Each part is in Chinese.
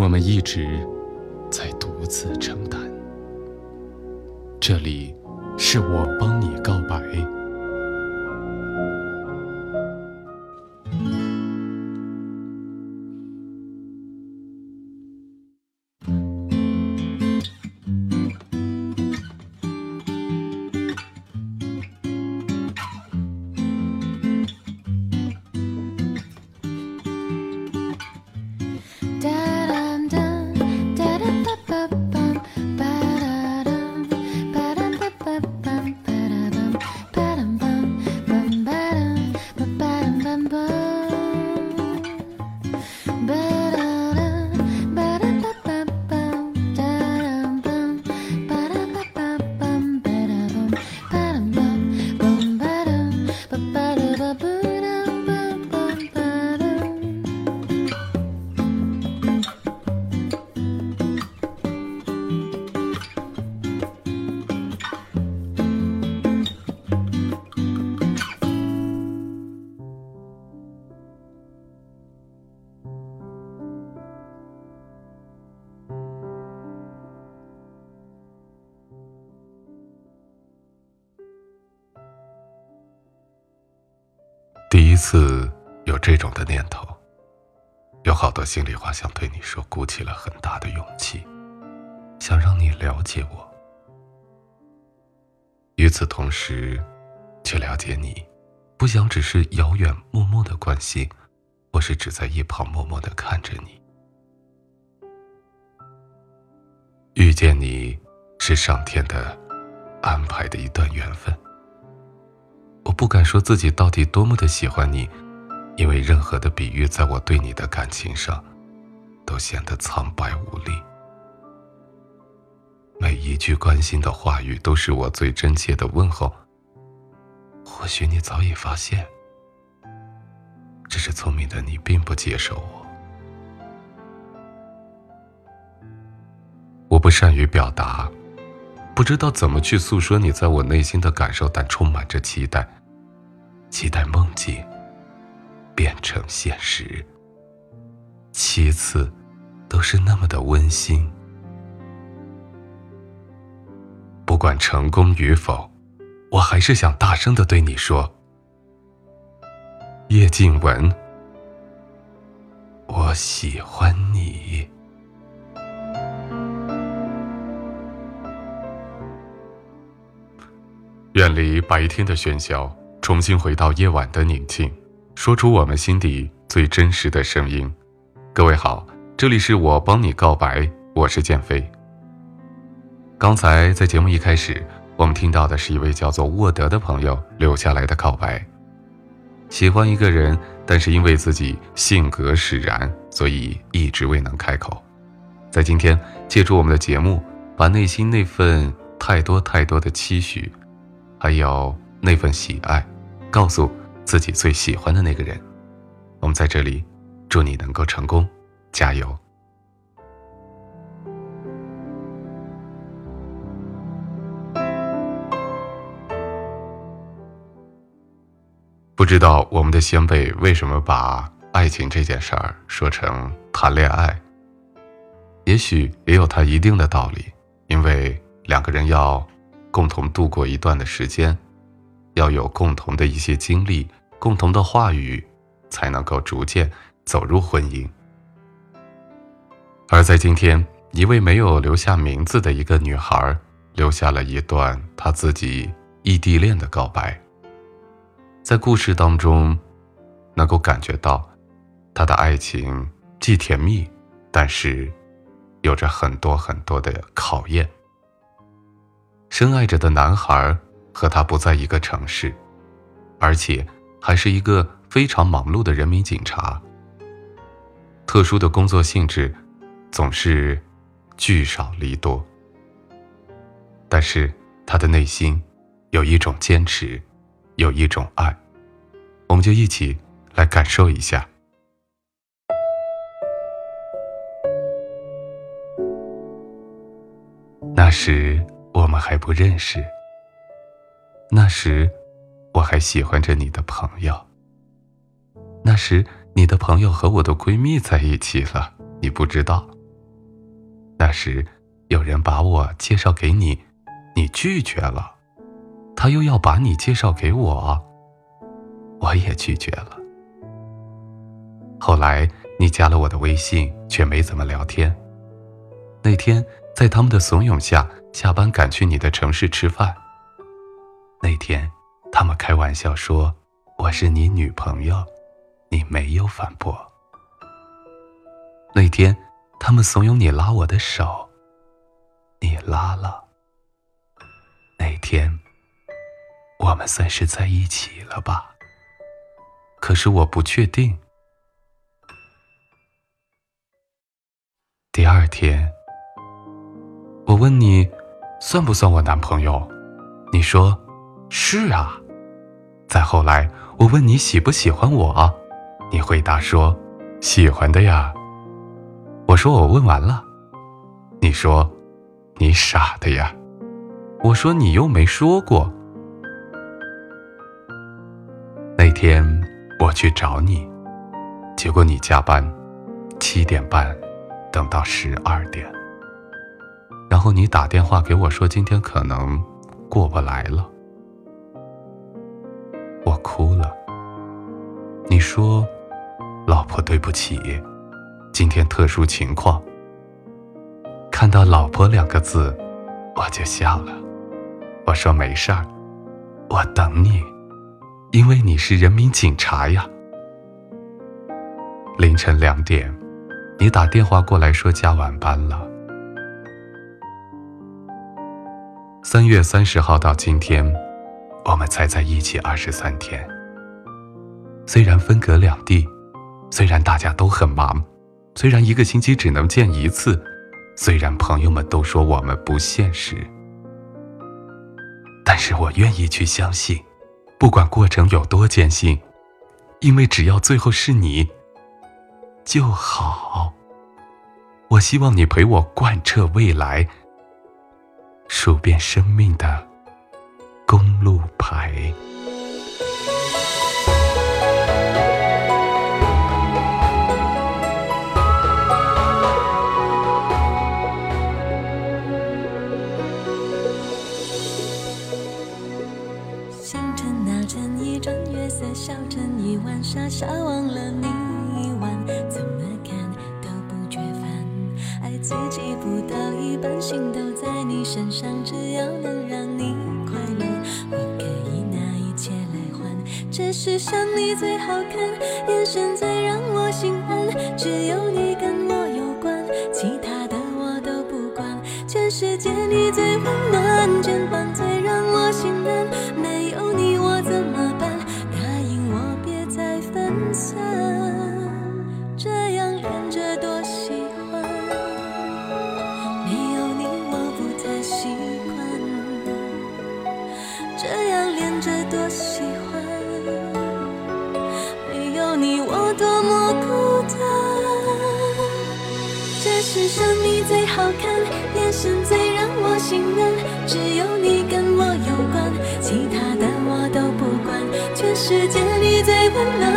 我们一直在独自承担。这里是我帮你告白。有好多心里话想对你说，鼓起了很大的勇气，想让你了解我。与此同时，却了解你，不想只是遥远默默的关心，或是只在一旁默默的看着你。遇见你是上天的安排的一段缘分。我不敢说自己到底多么的喜欢你，因为任何的比喻在我对你的感情上，都显得苍白无力。每一句关心的话语都是我最真切的问候。或许你早已发现，只是聪明的你并不接受我。我不善于表达。不知道怎么去诉说你在我内心的感受，但充满着期待，期待梦境变成现实。其次，都是那么的温馨。不管成功与否，我还是想大声的对你说：叶静文，我喜欢你。远离白天的喧嚣，重新回到夜晚的宁静，说出我们心底最真实的声音。各位好，这里是我帮你告白，我是建飞。刚才在节目一开始，我们听到的是一位叫做沃德的朋友留下来的告白。喜欢一个人，但是因为自己性格使然，所以一直未能开口。在今天，借助我们的节目，把内心那份太多太多的期许。还有那份喜爱，告诉自己最喜欢的那个人。我们在这里，祝你能够成功，加油！不知道我们的先辈为什么把爱情这件事儿说成谈恋爱？也许也有他一定的道理，因为两个人要。共同度过一段的时间，要有共同的一些经历，共同的话语，才能够逐渐走入婚姻。而在今天，一位没有留下名字的一个女孩，留下了一段她自己异地恋的告白。在故事当中，能够感觉到，她的爱情既甜蜜，但是有着很多很多的考验。深爱着的男孩和他不在一个城市，而且还是一个非常忙碌的人民警察。特殊的工作性质，总是聚少离多，但是他的内心有一种坚持，有一种爱，我们就一起来感受一下。那时我们还不认识，那时我还喜欢着你的朋友。那时，你的朋友和我的闺蜜在一起了，你不知道。那时，有人把我介绍给你，你拒绝了，他又要把你介绍给我，我也拒绝了。后来，你加了我的微信，却没怎么聊天。那天，在他们的怂恿下，下班赶去你的城市吃饭。那天，他们开玩笑说我是你女朋友。你没有反驳。那天，他们怂恿你拉我的手，你拉了。那天，我们算是在一起了吧？可是我不确定。第二天，我问你，算不算我男朋友？你说，是啊。再后来，我问你喜不喜欢我？你回答说：“喜欢的呀。”我说：“我问完了。”你说：“你傻的呀。”我说：“你又没说过。”那天我去找你，结果你加班，七点半等到十二点，然后你打电话给我说今天可能过不来了，我哭了。你说。老婆，对不起，今天特殊情况。看到“老婆”两个字，我就笑了。我说没事儿，我等你，因为你是人民警察呀。凌晨两点，你打电话过来说加晚班了。三月三十号到今天，我们才在一起二十三天。虽然分隔两地。虽然大家都很忙，虽然一个星期只能见一次，虽然朋友们都说我们不现实，但是我愿意去相信，不管过程有多艰辛，因为只要最后是你就好。我希望你陪我贯彻未来，数遍生命的公路牌。笑成一晚，傻傻忘了你一晚，怎么看都不觉烦。爱自己不到一半，心世上你最好看，眼神最让我心安，只有看，眼神最让我心安，只有你跟我有关，其他的我都不管。全世界你最温暖，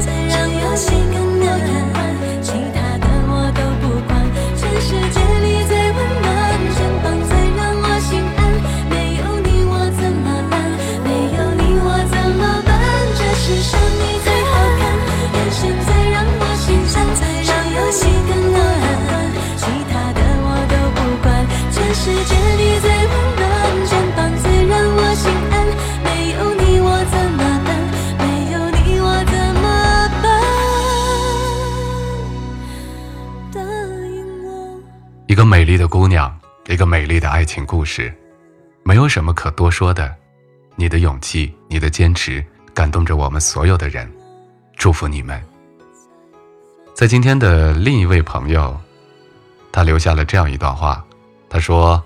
再让游戏丽的姑娘，一个美丽的爱情故事，没有什么可多说的。你的勇气，你的坚持，感动着我们所有的人。祝福你们。在今天的另一位朋友，他留下了这样一段话，他说：“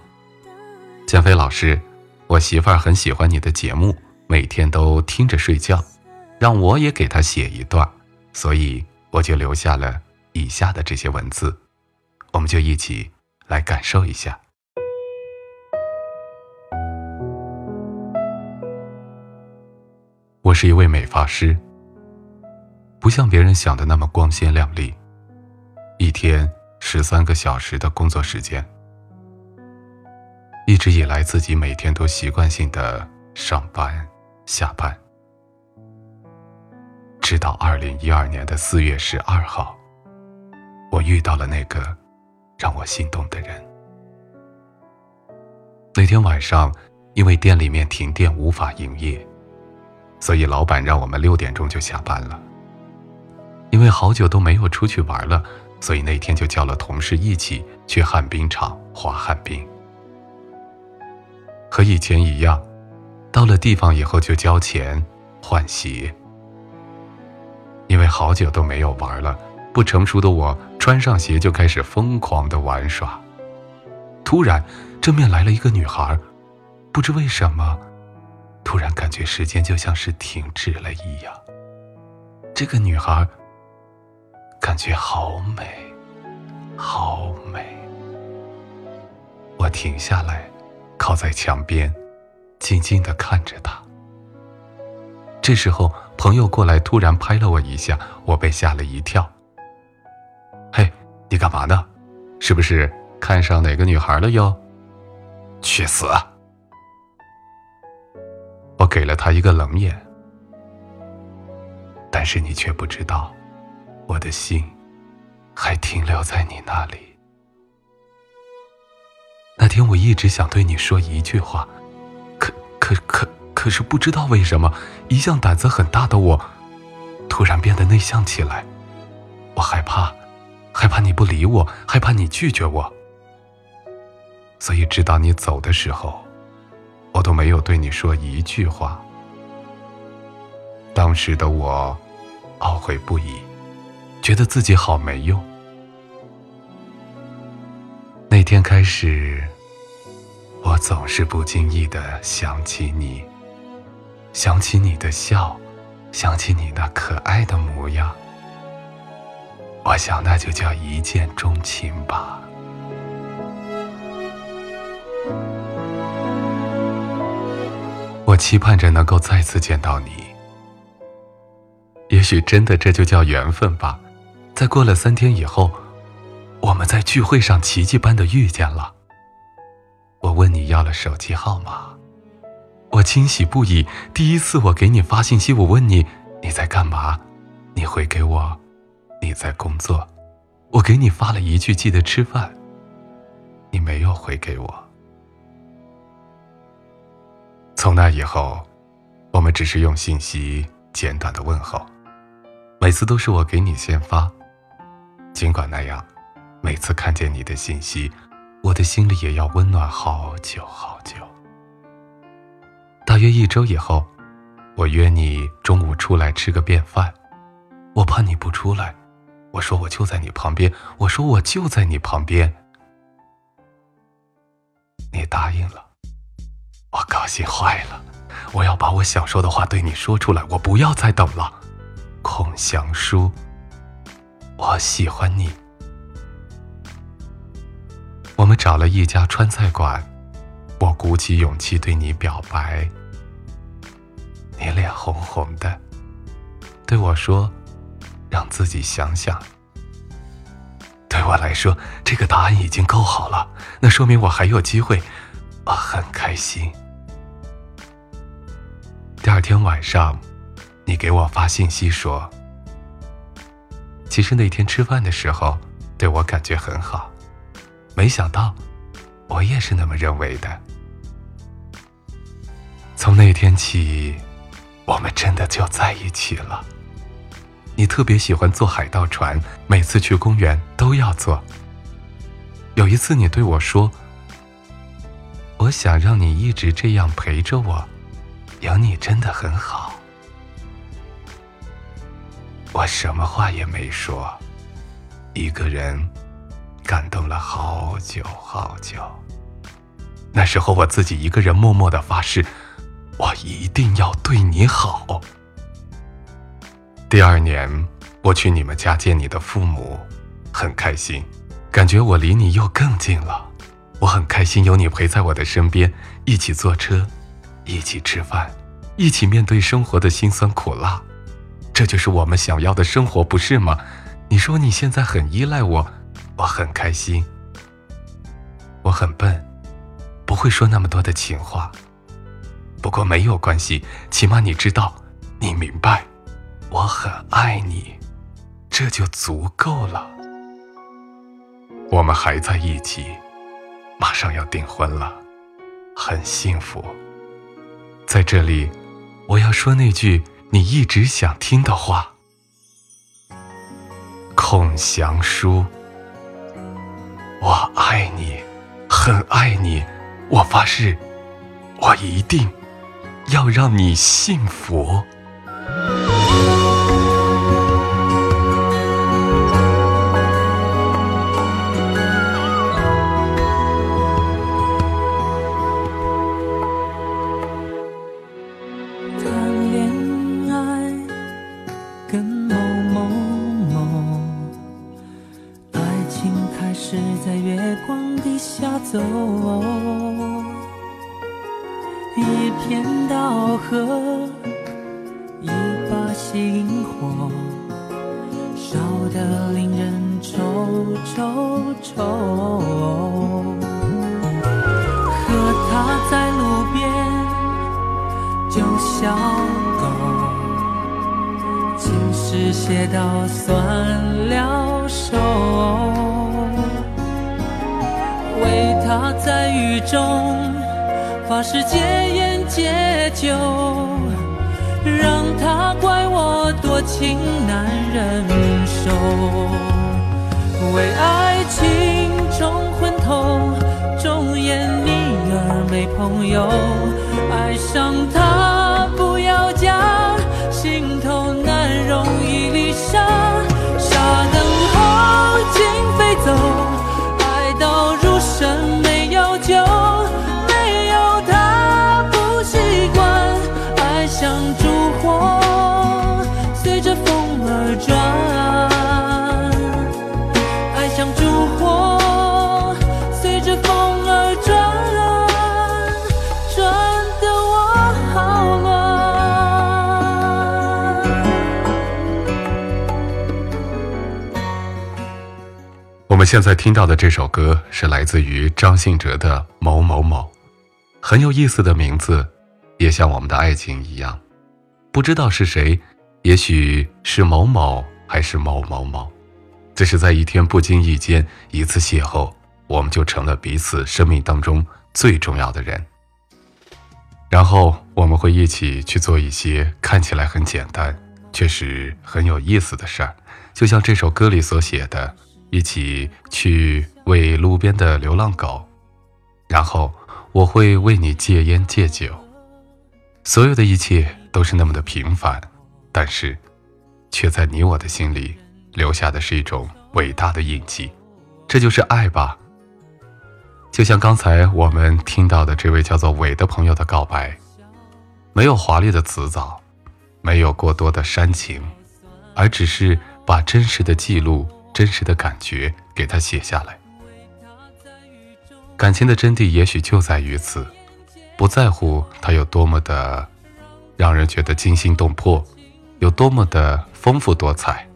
建飞老师，我媳妇儿很喜欢你的节目，每天都听着睡觉，让我也给她写一段，所以我就留下了以下的这些文字。”我们就一起来感受一下。我是一位美发师，不像别人想的那么光鲜亮丽，一天十三个小时的工作时间。一直以来，自己每天都习惯性的上班、下班，直到二零一二年的四月十二号，我遇到了那个让我心动的人。那天晚上，因为店里面停电无法营业，所以老板让我们六点钟就下班了。因为好久都没有出去玩了，所以那天就叫了同事一起去旱冰场滑旱冰。和以前一样，到了地方以后就交钱换鞋。因为好久都没有玩了，不成熟的我穿上鞋就开始疯狂的玩耍。突然，正面来了一个女孩，不知为什么，突然感觉时间就像是停止了一样。这个女孩感觉好美，好美。我停下来，靠在墙边，静静的看着她。这时候，朋友过来突然拍了我一下，我被吓了一跳。你干嘛呢？是不是看上哪个女孩了哟？去死！我给了他一个冷眼，但是你却不知道，我的心还停留在你那里。那天我一直想对你说一句话，可可可可是不知道为什么，一向胆子很大的我，突然变得内向起来。我害怕，害怕你不理我，害怕你拒绝我。所以直到你走的时候，我都没有对你说一句话。当时的我懊悔不已，觉得自己好没用。那天开始，我总是不经意的想起你，想起你的笑，想起你那可爱的模样。我想那就叫一见钟情吧。我期盼着能够再次见到你。也许真的这就叫缘分吧。在过了三天以后，我们在聚会上奇迹般的遇见了。我问你要了手机号码，我惊喜不已。第一次我给你发信息，我问你你在干嘛，你回给我你在工作。我给你发了一句记得吃饭，你没有回给我。从那以后，我们只是用信息简短的问候，每次都是我给你先发。尽管那样，每次看见你的信息，我的心里也要温暖好久好久。大约一周以后，我约你中午出来吃个便饭，我怕你不出来，我说我就在你旁边，我说我就在你旁边，你答应了。我高兴坏了，我要把我想说的话对你说出来，我不要再等了。孔祥书，我喜欢你。我们找了一家川菜馆，我鼓起勇气对你表白。你脸红红的，对我说：“让自己想想。对我来说，这个答案已经够好了，那说明我还有机会，我很开心。第二天晚上，你给我发信息说，其实那天吃饭的时候对我感觉很好，没想到我也是那么认为的。从那天起，我们真的就在一起了。你特别喜欢坐海盗船，每次去公园都要坐。有一次你对我说：“我想让你一直这样陪着我，有你真的很好。”我什么话也没说，一个人感动了好久好久。那时候我自己一个人默默的发誓。我一定要对你好。第二年，我去你们家见你的父母，很开心，感觉我离你又更近了。我很开心有你陪在我的身边，一起坐车，一起吃饭，一起面对生活的辛酸苦辣。这就是我们想要的生活，不是吗？你说你现在很依赖我，我很开心。我很笨，不会说那么多的情话。不过没有关系，起码你知道，你明白，我很爱你，这就足够了。我们还在一起，马上要订婚了，很幸福。在这里，我要说那句你一直想听的话：孔祥书，我爱你，很爱你，我发誓，我一定。要让你幸福。某某某，爱情开始在月光底下走。一片稻禾，一把星火，烧得令人愁愁愁。和他在路边就笑诗写到酸了手，为他在雨中。发誓戒烟戒酒，让他怪我多情难忍受。为爱情冲昏头，忠言逆耳没朋友。爱上他不要讲，心头傻傻等候，情飞走，爱到入神没有救，没有他不习惯，爱像烛火随着风而转，爱像烛火随着风而转。现在听到的这首歌是来自于张信哲的《某某某》，很有意思的名字，也像我们的爱情一样，不知道是谁，也许是某某，还是某某某，只是在一天不经意间一次邂逅，我们就成了彼此生命当中最重要的人。然后我们会一起去做一些看起来很简单，却是很有意思的事儿，就像这首歌里所写的。一起去喂路边的流浪狗，然后我会为你戒烟戒酒。所有的一切都是那么的平凡，但是，却在你我的心里留下的是一种伟大的印记。这就是爱吧。就像刚才我们听到的这位叫做伟的朋友的告白，没有华丽的辞藻，没有过多的煽情，而只是把真实的记录。真实的感觉给他写下来。感情的真谛也许就在于此，不在乎它有多么的让人觉得惊心动魄，有多么的丰富多彩，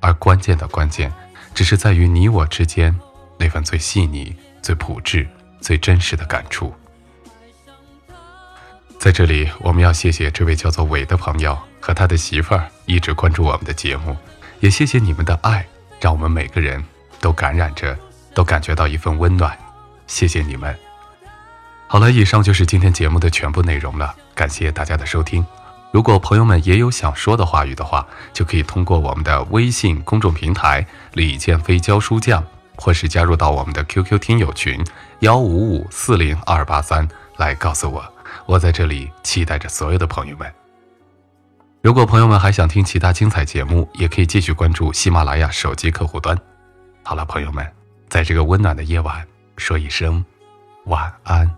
而关键的关键，只是在于你我之间那份最细腻、最朴质、最真实的感触。在这里，我们要谢谢这位叫做伟的朋友和他的媳妇儿一直关注我们的节目，也谢谢你们的爱，让我们每个人都感染着，都感觉到一份温暖。谢谢你们。好了，以上就是今天节目的全部内容了，感谢大家的收听。如果朋友们也有想说的话语的话，就可以通过我们的微信公众平台“李建飞教书匠”，或是加入到我们的 QQ 听友群幺五五四零二八三来告诉我。我在这里期待着所有的朋友们。如果朋友们还想听其他精彩节目，也可以继续关注喜马拉雅手机客户端。好了，朋友们，在这个温暖的夜晚，说一声晚安。